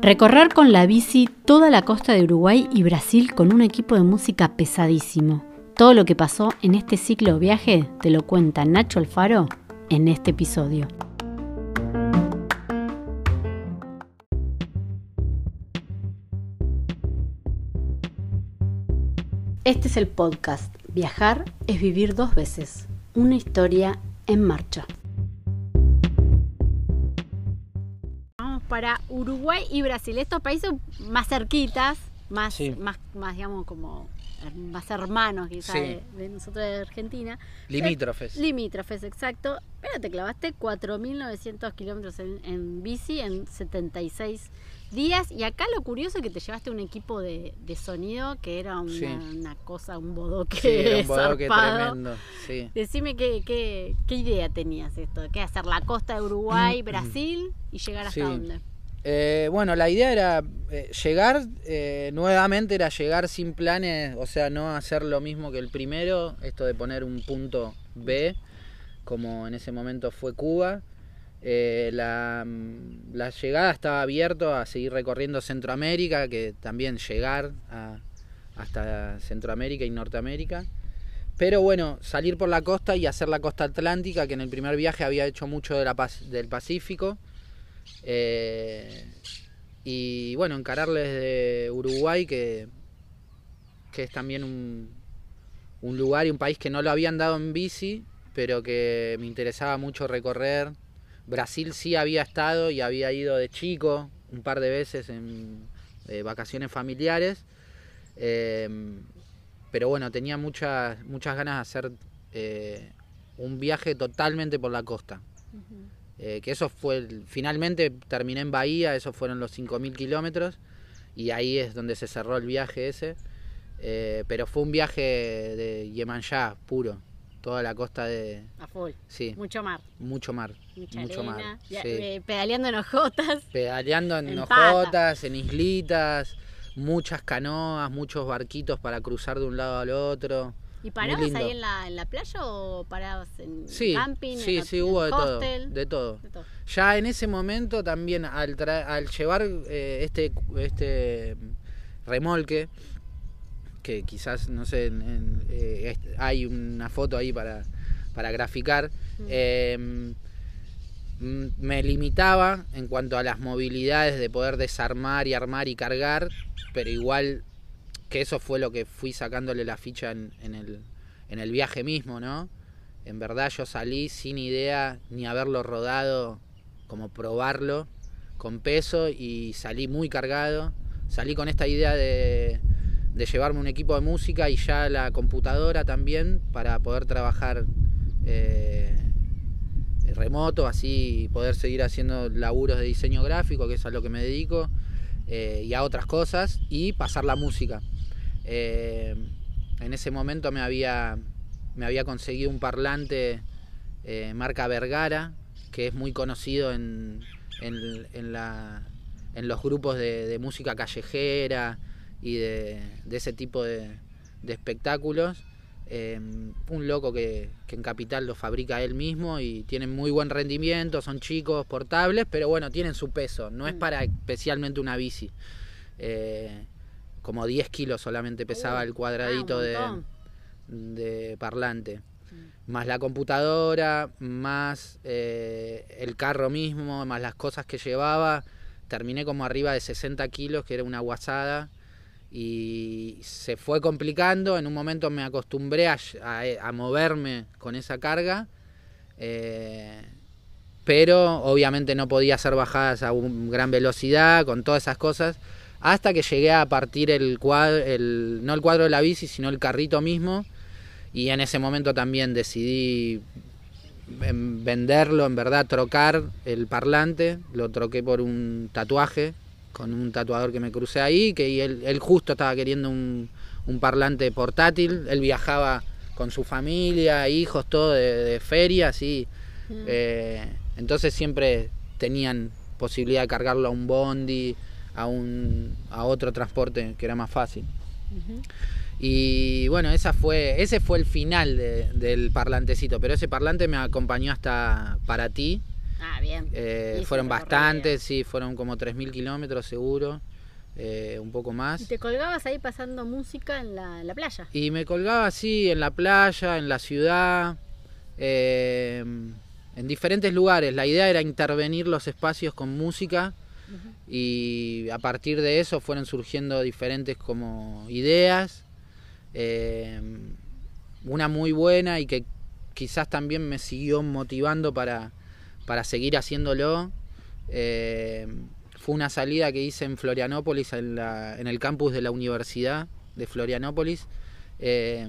Recorrer con la bici toda la costa de Uruguay y Brasil con un equipo de música pesadísimo. Todo lo que pasó en este ciclo viaje te lo cuenta Nacho Alfaro en este episodio. Este es el podcast Viajar es vivir dos veces. Una historia en marcha. Para Uruguay y Brasil, estos países más cerquitas, más, Sí. más, más digamos como más hermanos quizás Sí. de, de nosotros de Argentina. Limítrofes. Limítrofes, exacto. Pero te clavaste 4.900 kilómetros en, en bici en 76 días. Y acá lo curioso es que te llevaste un equipo de, de sonido que era una, Sí. una cosa, un bodoque Sí, era un bodoque tremendo. Sí. Decime qué, qué, qué idea tenías esto, qué hacer la costa de Uruguay, Brasil y llegar hasta Mm, dónde. Eh, bueno, la idea era eh, llegar, eh, nuevamente era llegar sin planes, o sea, no hacer lo mismo que el primero, esto de poner un punto B, como en ese momento fue Cuba. Eh, la, mm, la llegada estaba abierto a seguir recorriendo Centroamérica, que también llegar a- hasta Centroamérica y Norteamérica. Pero bueno, salir por la costa y hacer la costa atlántica, que en el primer viaje había hecho mucho de la, del Pacífico. Eh, y bueno, encararle desde Uruguay, que, que es también un, un lugar y un país que no lo habían dado en bici, pero que me interesaba mucho recorrer. Brasil sí había estado y había ido de chico un par de veces en eh, vacaciones familiares. Eh, pero bueno, tenía muchas, muchas ganas de hacer eh, un viaje totalmente por la costa. Eh, que eso fue, finalmente terminé en Bahía, esos fueron los 5.000 kilómetros y ahí es donde se cerró el viaje ese. Eh, pero fue un viaje de Yemanjá puro, toda la costa de... A full. Sí, Mucho mar, mucho mar, mucha mucho arena, mar. sí. eh, pedaleando en hojotas. Pedaleando en, en hojotas, en islitas, muchas canoas, muchos barquitos para cruzar de un lado al otro. ¿Y parabas ahí en la, en la playa o parabas en Sí, camping? sí, en, sí, hubo de todo, hostel? de todo. De todo. Ya en ese momento también al, tra- al llevar eh, este, este remolque, que quizás, no sé, en- eh, hay una foto ahí para, para graficar, Mm. eh, mm, me limitaba en cuanto a las movilidades de poder desarmar y armar y cargar, pero igual que eso fue lo que fui sacándole la ficha en, en el, en el viaje mismo, ¿no? En verdad yo salí sin idea ni haberlo rodado, como probarlo con peso y salí muy cargado. Salí con esta idea de, llevarme un equipo de música y ya la computadora también para poder trabajar eh, remoto, así poder seguir haciendo laburos de diseño gráfico, que es a lo que me dedico, eh, y a otras cosas, y pasar la música. Eh, en ese momento me había, me había conseguido un parlante eh, marca Vergara, que es muy conocido en, en, en la- en los grupos de, de música callejera y de, de ese tipo de, de espectáculos. Eh, un loco que, que en Capital lo fabrica él mismo y tienen muy buen rendimiento, son chicos, portables, pero bueno, tienen su peso, no es Mm. para especialmente una bici. Eh, como 10 kilos solamente pesaba Uh, el ah, cuadradito un de, parlante. Más la computadora, más eh, el carro mismo, más las cosas que llevaba. Terminé como arriba de 60 kilos, que era una guasada. Y se fue complicando. En un momento me acostumbré a, a- a moverme con esa carga. eh, pero obviamente no podía hacer bajadas a un gran velocidad, con todas esas cosas. Hasta que llegué a partir el cuadro, el, no el cuadro de la bici, sino el carrito mismo. Y en ese momento también decidí en venderlo, en verdad, trocar el parlante. Lo troqué por un tatuaje con un tatuador que me crucé ahí, que él justo estaba queriendo un, un parlante portátil. Él viajaba con su familia, hijos, todo de, de feria, así. Mm. Eh, entonces siempre tenían posibilidad de cargarlo a un bondi, a, un, a otro transporte que era más fácil. Y bueno, esa fue, ese fue el final de- del parlantecito, pero ese parlante me acompañó hasta para ti. Ah, bien. Eh, fueron bastantes, sí, fueron como 3.000 kilómetros seguro, eh, un poco Y más. te colgabas ahí pasando música en la, en la playa. Y me colgaba así en la playa, en la ciudad, eh, en diferentes lugares. La idea era intervenir los espacios con música y a partir de eso fueron surgiendo diferentes como ideas. Eh, una muy buena y que quizás también me siguió motivando para, para seguir haciéndolo. Eh, fue una salida que hice en Florianópolis, en, la- en el campus de la Universidad de Florianópolis. Eh,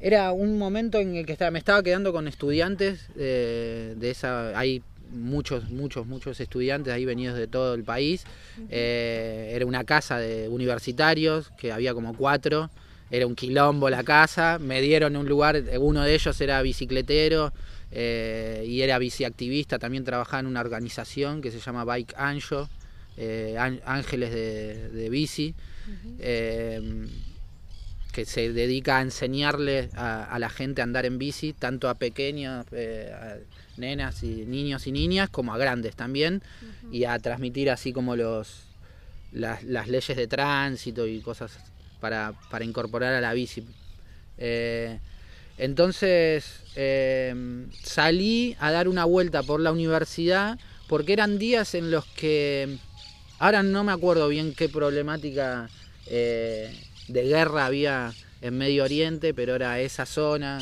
era un momento en el que me estaba quedando con estudiantes eh, de esa. Hay muchos, muchos, muchos estudiantes ahí venidos de todo el país. Eh, era una casa de universitarios, que había como cuatro. Era un quilombo la casa. Me dieron un lugar, uno de ellos era bicicletero eh, y era biciactivista. También trabajaba en una organización que se llama Bike Anjo, eh, Án- Ángeles de, de Bici. Que se dedica a enseñarle a, a la gente a andar en bici, tanto a pequeños, eh, nenas y niños y niñas, como a grandes también, y a transmitir así como los las, las leyes de tránsito y cosas para, para incorporar a la bici. Eh, entonces eh, salí a dar una vuelta por la universidad porque eran días en los que ahora no me acuerdo bien qué problemática eh, de guerra había en Medio Oriente, pero era esa zona,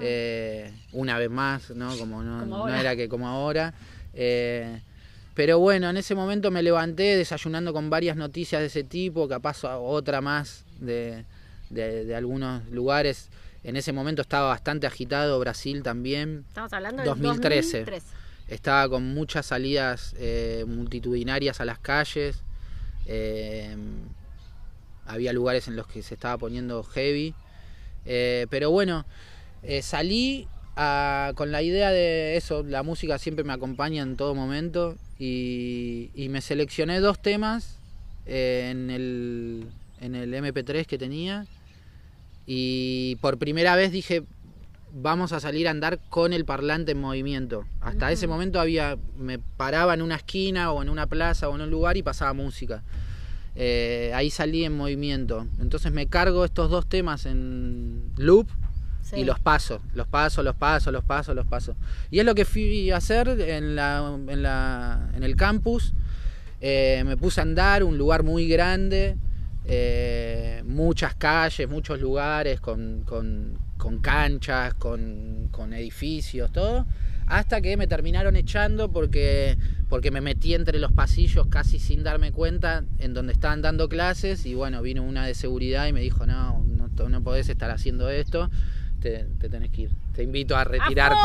eh, una vez más, ¿no? Como no, Como no ahora. era que como ahora. Eh, pero bueno, en ese momento me levanté desayunando con varias noticias de ese tipo, capaz otra más de, de- de algunos lugares. En ese momento estaba bastante agitado Brasil también. Estamos hablando del 2013. 2013. Estaba con muchas salidas eh, multitudinarias a las calles. eh, había lugares en los que se estaba poniendo heavy. Eh, pero bueno, eh, salí a- con la idea de eso, la música siempre me acompaña en todo momento y, y me seleccioné dos temas eh, en, el, en el MP3 que tenía y por primera vez dije, vamos a salir a andar con el parlante en movimiento. Hasta ese momento había me paraba en una esquina o en una plaza o en un lugar y pasaba música. Eh, ahí salí en movimiento. Entonces me cargo estos dos temas en loop Sí. y los paso, los paso, los paso, los paso, los paso. Y es lo que fui a hacer en, la, en, la, en el campus. Eh, me puse a andar, un lugar muy grande, eh, muchas calles, muchos lugares con, con- con canchas, con, con edificios, todo. Hasta que me terminaron echando porque, porque me metí entre los pasillos casi sin darme cuenta en donde estaban dando clases y bueno, vino una de seguridad y me dijo, no, no, no podés estar haciendo esto, te, te tenés que ir. Te invito a retirarte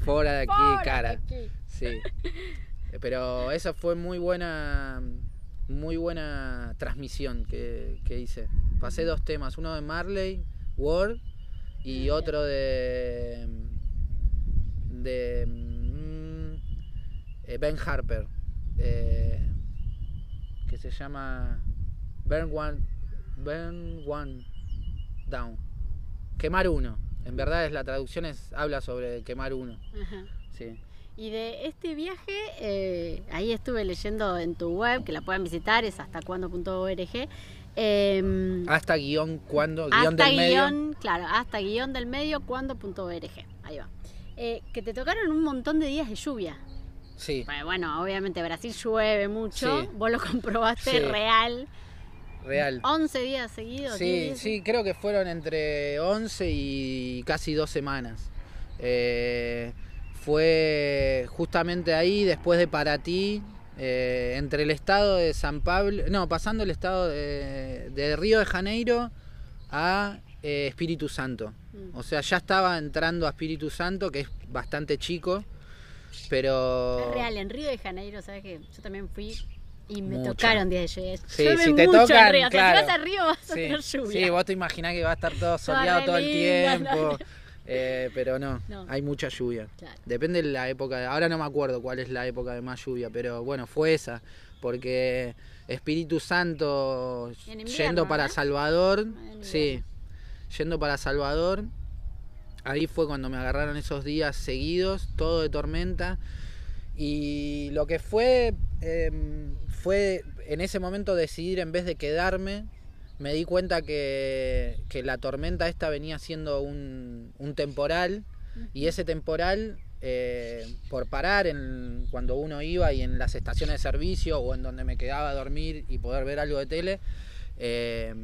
fuera de aquí, cara. de aquí. Sí. Pero esa fue muy buena muy buena transmisión que, que hice. Pasé dos temas, uno de Marley, Word, y Bien. otro de de mm, eh, Ben Harper, eh, que se llama Burn One, Burn One Down. Quemar uno. En verdad es la traducción es habla sobre quemar uno. Ajá. Sí. Y de este viaje, eh, ahí estuve leyendo en tu web, que la pueden visitar, es hasta Eh, Hasta guion cuando, guion hasta del medio. guion, claro, hasta guion del medio, cuando.org. Ahí va. Eh, que te tocaron un montón de días de lluvia. Sí, Bueno, Bueno, obviamente Brasil llueve mucho, Sí. vos lo comprobaste Sí. real. real. 11 días seguidos. 10 Sí, días. sí, creo que fueron entre 11 y casi dos semanas. Eh, fue justamente ahí, después de Paraty, eh, entre el estado de San Pablo, no, pasando el estado de, de Río de Janeiro a eh, Espíritu Santo. Mm. O sea, ya estaba entrando a Espíritu Santo, que es bastante chico, pero... Es real, en Río de Janeiro, ¿sabes que Yo también fui y me Mucho. tocaron días de lluvia. Sí, Llueve si te mucho tocan, Río. O sea, claro. si vas a Río vas a Sí, tener lluvia. sí, vos te imaginás que va a estar todo soleado todo el tiempo. no. eh, pero no, No. hay mucha lluvia. Claro. Depende de la época. de- ahora no me acuerdo cuál es la época de más lluvia, pero bueno, fue esa. porque Espíritu Santo invierno, yendo para ¿no? Salvador, sí, yendo para Salvador, ahí fue cuando me agarraron esos días seguidos, todo de tormenta, y lo que fue, em, fue en ese momento decidir en vez de quedarme, me di cuenta que, que la tormenta esta venía siendo un, un temporal, y ese temporal, eh, por parar en, cuando uno iba y en las estaciones de servicio o en donde me quedaba a dormir y poder ver algo de tele, eh,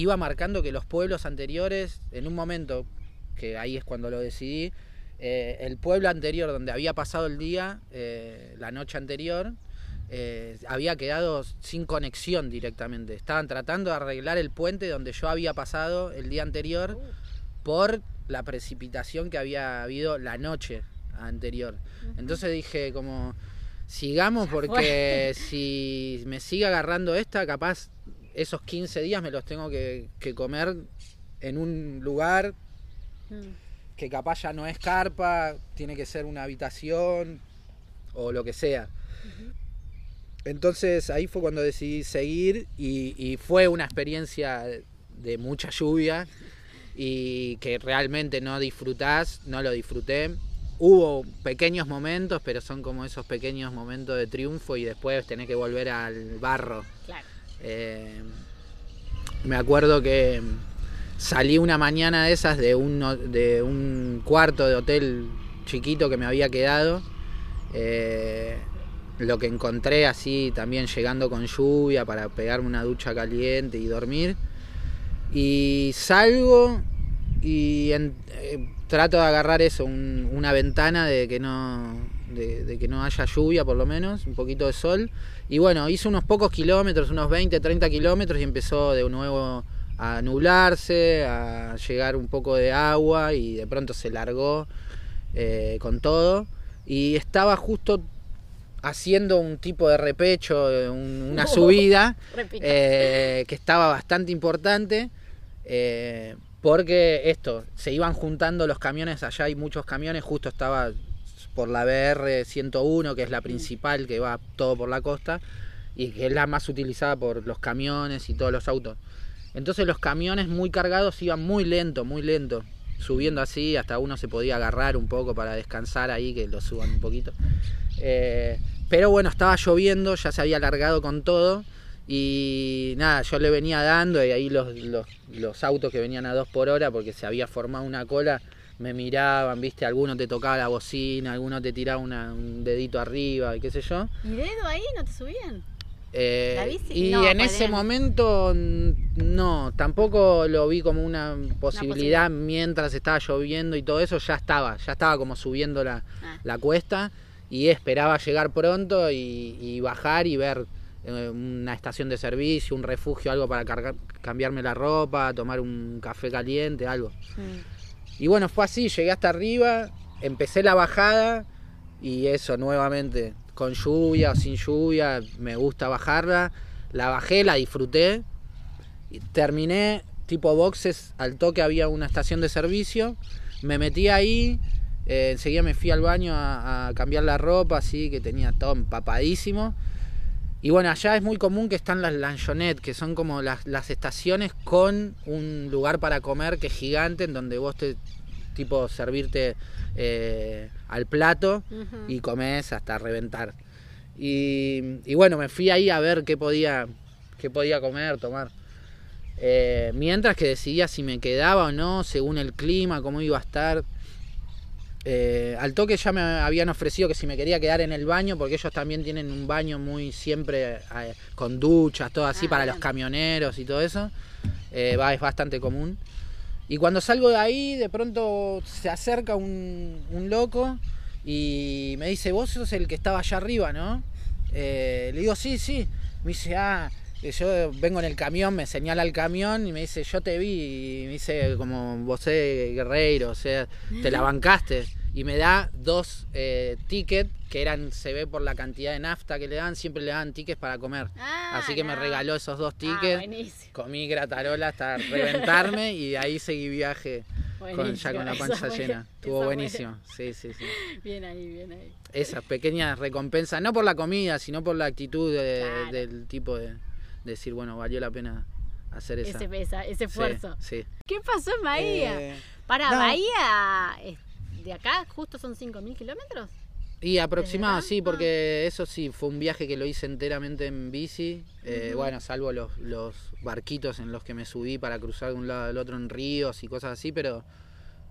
iba marcando que los pueblos anteriores, en un momento, que ahí es cuando lo decidí, eh, el pueblo anterior donde había pasado el día, eh, la noche anterior, eh, había quedado sin conexión directamente. Estaban tratando de arreglar el puente donde yo había pasado el día anterior por la precipitación que había habido la noche anterior. Entonces dije como sigamos porque si me sigue agarrando esta, capaz esos 15 días me los tengo que, que comer en un lugar Mm. que capaz ya no es carpa, tiene que ser una habitación o lo que sea. Entonces ahí fue cuando decidí seguir y, y fue una experiencia de mucha lluvia y que realmente no disfrutás, no lo disfruté. Hubo pequeños momentos, pero son como esos pequeños momentos de triunfo y después tenés que volver al barro. Claro. Eh, me acuerdo que salí una mañana de esas de un, de un cuarto de hotel chiquito que me había quedado. Eh, lo que encontré así también llegando con lluvia para pegarme una ducha caliente y dormir. Y salgo y en- eh, trato de agarrar eso, un- una ventana de que no de, de que no haya lluvia por lo menos, un poquito de sol. Y bueno, hice unos pocos kilómetros, unos 20, 30 kilómetros y empezó de nuevo a nublarse, a llegar un poco de agua y de pronto se largó eh, con todo. Y estaba justo haciendo un tipo de repecho, un- una subida eh, que estaba bastante importante. eh, porque esto, se iban juntando los camiones, allá hay muchos camiones, justo estaba por la BR 101, que es la principal que va todo por la costa, y que es la más utilizada por los camiones y todos los autos. Entonces los camiones muy cargados iban muy lento, muy lento, subiendo así, hasta uno se podía agarrar un poco para descansar ahí, que lo suban un poquito. Eh, pero bueno, estaba lloviendo, ya se había alargado con todo. Y nada, yo le venía dando y ahí los, los, los autos que venían a dos por hora porque se había formado una cola me miraban, viste, alguno te tocaba la bocina, alguno te tiraba una- un dedito arriba y qué sé yo. ¿Y dedo ahí no te subían? Eh, ¿La bici? y No, en pues ese era- momento no, tampoco lo vi como una posibilidad mientras estaba lloviendo y todo eso, ya estaba, ya estaba como subiendo la, Ah. la cuesta y esperaba llegar pronto y, y bajar y ver eh, una estación de servicio, un refugio, algo para cargar, cambiarme la ropa, tomar un café caliente, algo. Y bueno, fue así, llegué hasta arriba, empecé la bajada y eso nuevamente, con lluvia o sin lluvia, me gusta bajarla. La bajé, la disfruté. Y terminé tipo boxes, al toque había una estación de servicio. Me metí ahí, eh, enseguida me fui al baño a, a cambiar la ropa, así que tenía todo empapadísimo. Y bueno, allá es muy común que están las lanchonettes, que son como las, las estaciones con un lugar para comer que es gigante, en donde vos te, tipo, servirte eh, al plato y comes hasta reventar. Y, y bueno, me fui ahí a ver qué podía, qué podía comer, tomar. Eh, mientras que decidía si me quedaba o no, según el clima, cómo iba a estar. Eh, al toque ya me habían ofrecido que si me quería quedar en el baño, porque ellos también tienen un baño muy siempre eh, con duchas, todo así Ah, para bien. los camioneros y todo eso. Eh, va, es bastante común. Y cuando salgo de ahí, de pronto se acerca un, un loco y me dice, vos sos el que estaba allá arriba, ¿no? Le digo, sí, sí. Me dice, ah, yo vengo en el camión, me señala el camión y me dice, yo te vi, y me dice, como vos sos guerreiro, o sea, te la bancaste. Y me da dos eh, tickets que eran, se ve por la cantidad de nafta que le dan, siempre le dan tickets para comer. Ah, Así que me regaló esos dos Ah, tickets. buenísimo. Comí gratarola hasta reventarme y de ahí seguí viaje con, ya con la panza fue- llena. Estuvo fue- buenísimo. Sí, sí, sí. Bien ahí, bien ahí. Esas pequeñas recompensas, no por la comida, sino por la actitud de- Claro. del tipo de, de decir, bueno, valió la pena hacer esa. Ese, esa- ese esfuerzo. Sí. ¿Qué pasó en Bahía? Eh, Para no. Bahía, es- de acá justo son 5.000 kilómetros. Y aproximado, sí, porque eso sí, fue un viaje que lo hice enteramente en bici. eh. Bueno, salvo los, los barquitos en los que me subí para cruzar de un lado al otro en ríos y cosas así, pero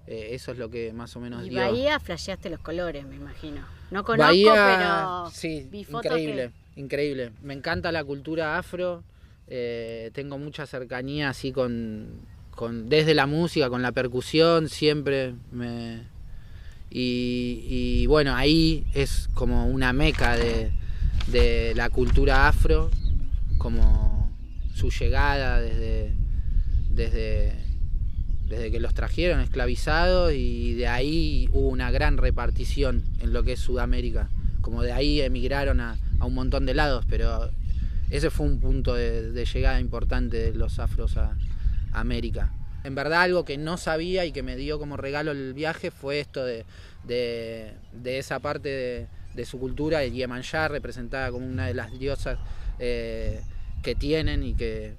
eh, eso es lo que más o menos Y dio. Bahía flasheaste los colores, me imagino. No conozco, Bahía, pero sí, vi fotos increíble, increíble. Me encanta la cultura afro. eh, tengo mucha cercanía así con, con desde la música, con la percusión, siempre me y, bueno ahí es como una meca de, de la cultura afro, como su llegada desde desde desde que los trajeron esclavizados y de ahí hubo una gran repartición en lo que es Sudamérica. Como de ahí emigraron a, a un montón de lados, pero ese fue un punto de, llegada importante de los afros a América. En verdad algo que no sabía y que me dio como regalo el viaje fue esto de, de, esa parte de, su cultura, el Yemanjá, representada como una de las diosas eh, que tienen y que,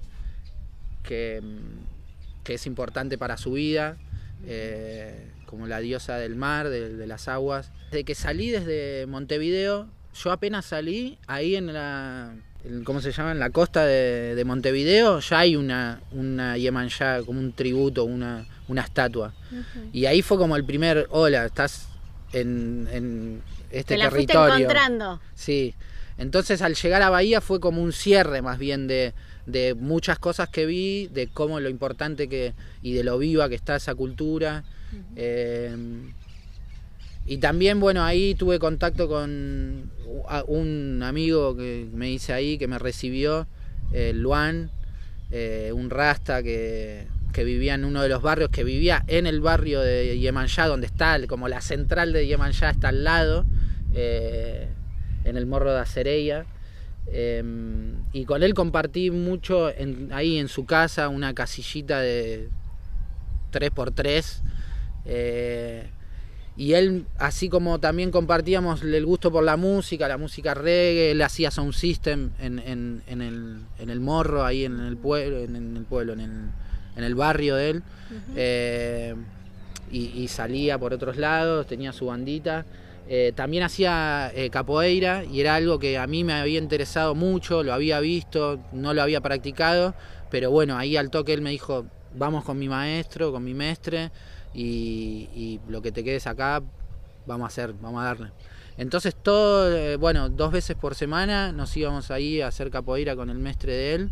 mm, que es importante para su vida, eh, como la diosa del mar, de, las aguas. Desde que salí desde Montevideo, yo apenas salí ahí en la, ¿cómo se llama? En la costa de, de Montevideo, ya hay una, una Yemanjá, como un tributo, una, una estatua. Y ahí fue como el primer, hola, estás en, en este Te la territorio. encontrando. Sí. Entonces al llegar a Bahía fue como un cierre más bien de, de muchas cosas que vi, de cómo lo importante que y de lo viva que está esa cultura. Eh, y también, bueno, ahí tuve contacto con un amigo que me hice ahí, que me recibió, eh, Luan, eh, un rasta que, que vivía en uno de los barrios, que vivía en el barrio de Yemanjá, donde está como la central de Yemanjá, está al lado, eh, en el morro de Acereya. Eh, y con él compartí mucho en- ahí en su casa, una casillita de 3x3. Y él, así como también compartíamos el gusto por la música, la música reggae, él hacía sound system en, en- en el, en el morro, ahí en el pueblo, en, el pueblo, en el, en el barrio de él. Eh, y, y salía por otros lados, tenía su bandita. Eh, también hacía eh, capoeira y era algo que a mí me había interesado mucho, lo había visto, no lo había practicado, pero bueno, ahí al toque él me dijo, vamos con mi maestro, con mi mestre, y, lo que te quedes acá, vamos a hacer, vamos a darle. Entonces todo, eh, bueno, dos veces por semana nos íbamos ahí a hacer capoeira con el mestre de él.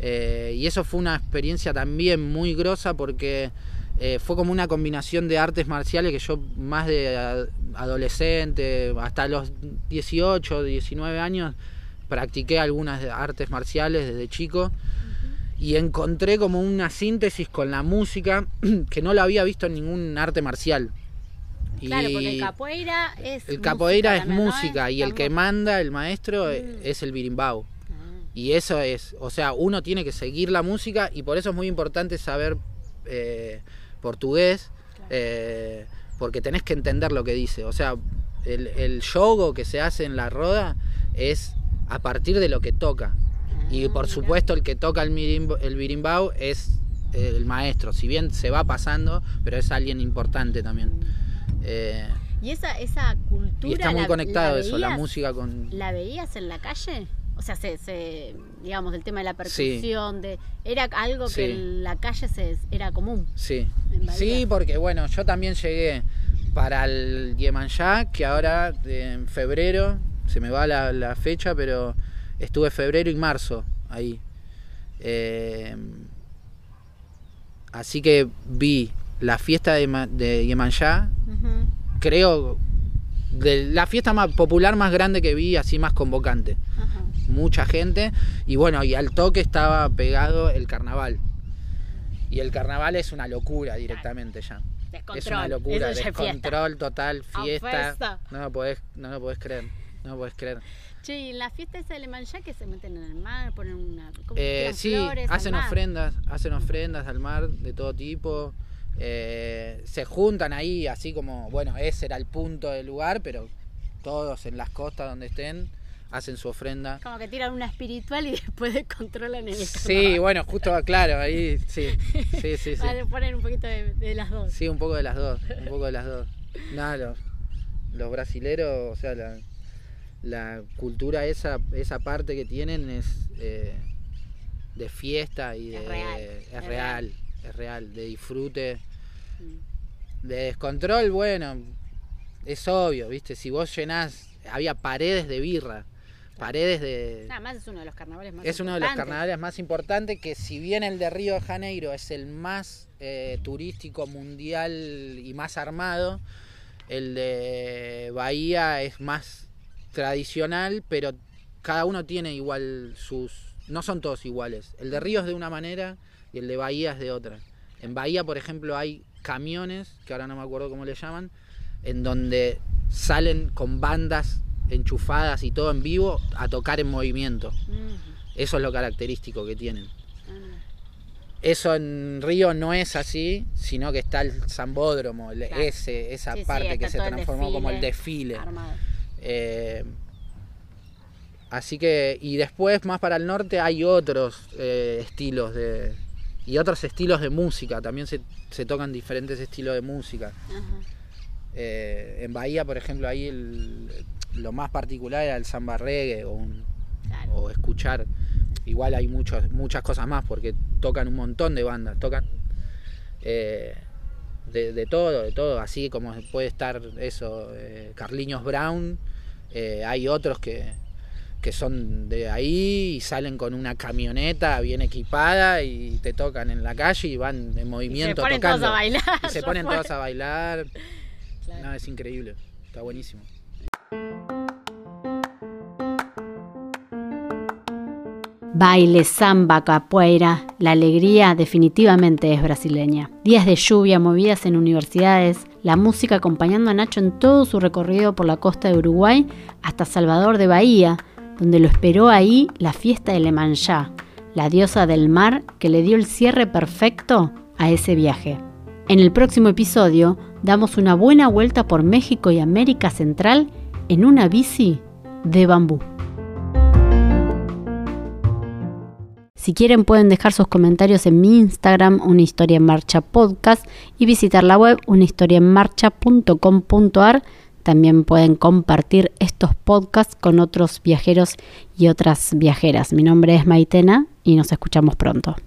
Eh, y eso fue una experiencia también muy grosa porque eh, fue como una combinación de artes marciales que yo más de adolescente, hasta los 18, 19 años, practiqué algunas artes marciales desde chico y encontré como una síntesis con la música que no la había visto en ningún arte marcial. Claro, porque el capoeira es. el capoeira es también, ¿no? música y el que manda, el maestro, Mm. es el birimbau. Ah. Y eso es, o sea, uno tiene que seguir la música y por eso es muy importante saber eh, portugués, Claro. eh, porque tenés que entender lo que dice. O sea, el, el yogo que se hace en la roda es a partir de lo que toca. Y Ah, por supuesto el que toca el, mirimbo- el birimbau es el maestro, si bien se va pasando, pero es alguien importante también. Eh, ¿Y esa, esa cultura. y está muy la- conectado la eso, la música con... ¿La veías en la calle? O sea, se, se- digamos, el tema de la Sí. percusión, de, era algo Sí. que en la calle se, era común. Sí. Sí, porque bueno, yo también llegué para el Yemanjá, que ahora eh, en febrero, se me va la, la fecha, pero estuve febrero y marzo ahí. Eh, así que vi la fiesta de, de Yemanjá, creo, de la fiesta más popular más grande que vi, así más convocante. Mucha gente, y bueno, y al toque estaba pegado el carnaval. Y el carnaval es una locura directamente ya. Descontrol. Es una locura, fiesta. descontrol total, A fiesta. fiesta. No lo podés, no lo podés creer. No podés creer. Che, y en la fiesta esa de Alemanjá que se meten en el mar, ponen una. ¿cómo? Eh, sí, flores al hacen mar. ofrendas, hacen ofrendas al mar de todo tipo. Eh, se juntan ahí, así como, bueno, ese era el punto del lugar, pero todos en las costas donde estén hacen su ofrenda. Como que tiran una espiritual y después controlan el Sí, bueno, justo, claro, ahí sí. Sí, sí, sí. poner un poquito de, las dos. Sí, un poco de las dos, un poco de las dos. Nada, los, los brasileros, o sea, la, la cultura, esa, esa parte que tienen es eh, de fiesta y de. Es real. Es, real, es real, de disfrute. Mm. De descontrol, bueno, es obvio, ¿viste? Si vos llenás, había paredes de birra, paredes de... Nada más es uno de los carnavales más Es uno de los carnavales más importantes que si bien el de Río de Janeiro es el más eh, turístico mundial y más armado, el de Bahía es más tradicional, pero cada uno tiene igual sus... No son todos iguales. El de Río es de una manera y el de Bahía es de otra. En Bahía, por ejemplo, hay camiones, que ahora no me acuerdo cómo le llaman, en donde salen con bandas enchufadas y todo en vivo a tocar en movimiento. Eso es lo característico que tienen. Ah, Eso en Río no es así, sino que está el Zambódromo, ese, esa parte que se transformó como el desfile. Eh, así que, y después más para el norte hay otros eh, estilos de. Y otros estilos de música, también se, se tocan diferentes estilos de música. Eh, en Bahía, por ejemplo, ahí lo más particular era el samba reggae o, escuchar. Igual hay muchos, muchas cosas más porque tocan un montón de bandas, tocan eh, de, todo, de todo, así como puede estar eso, eh, Carliños Brown, hay otros que, que son de ahí y salen con una camioneta bien equipada y te tocan en la calle y van en movimiento se ponen tocando. Todos a bailar. Y se ponen todos a bailar. No, es increíble, está buenísimo. Baile, samba, capoeira, la alegría definitivamente es brasileña. Días de lluvia, movidas en universidades, la música acompañando a Nacho en todo su recorrido por la costa de Uruguay hasta Salvador de Bahía, donde lo esperó ahí la fiesta de Lemanjá, la diosa del mar que le dio el cierre perfecto a ese viaje. En el próximo episodio damos una buena vuelta por México y América Central en una bici de bambú. Si quieren pueden dejar sus comentarios en mi Instagram, Una Historia en Marcha Podcast, y visitar la web unahistoriaenmarcha.com.ar. También pueden compartir estos podcasts con otros viajeros y otras viajeras. Mi nombre es Maitena y nos escuchamos pronto.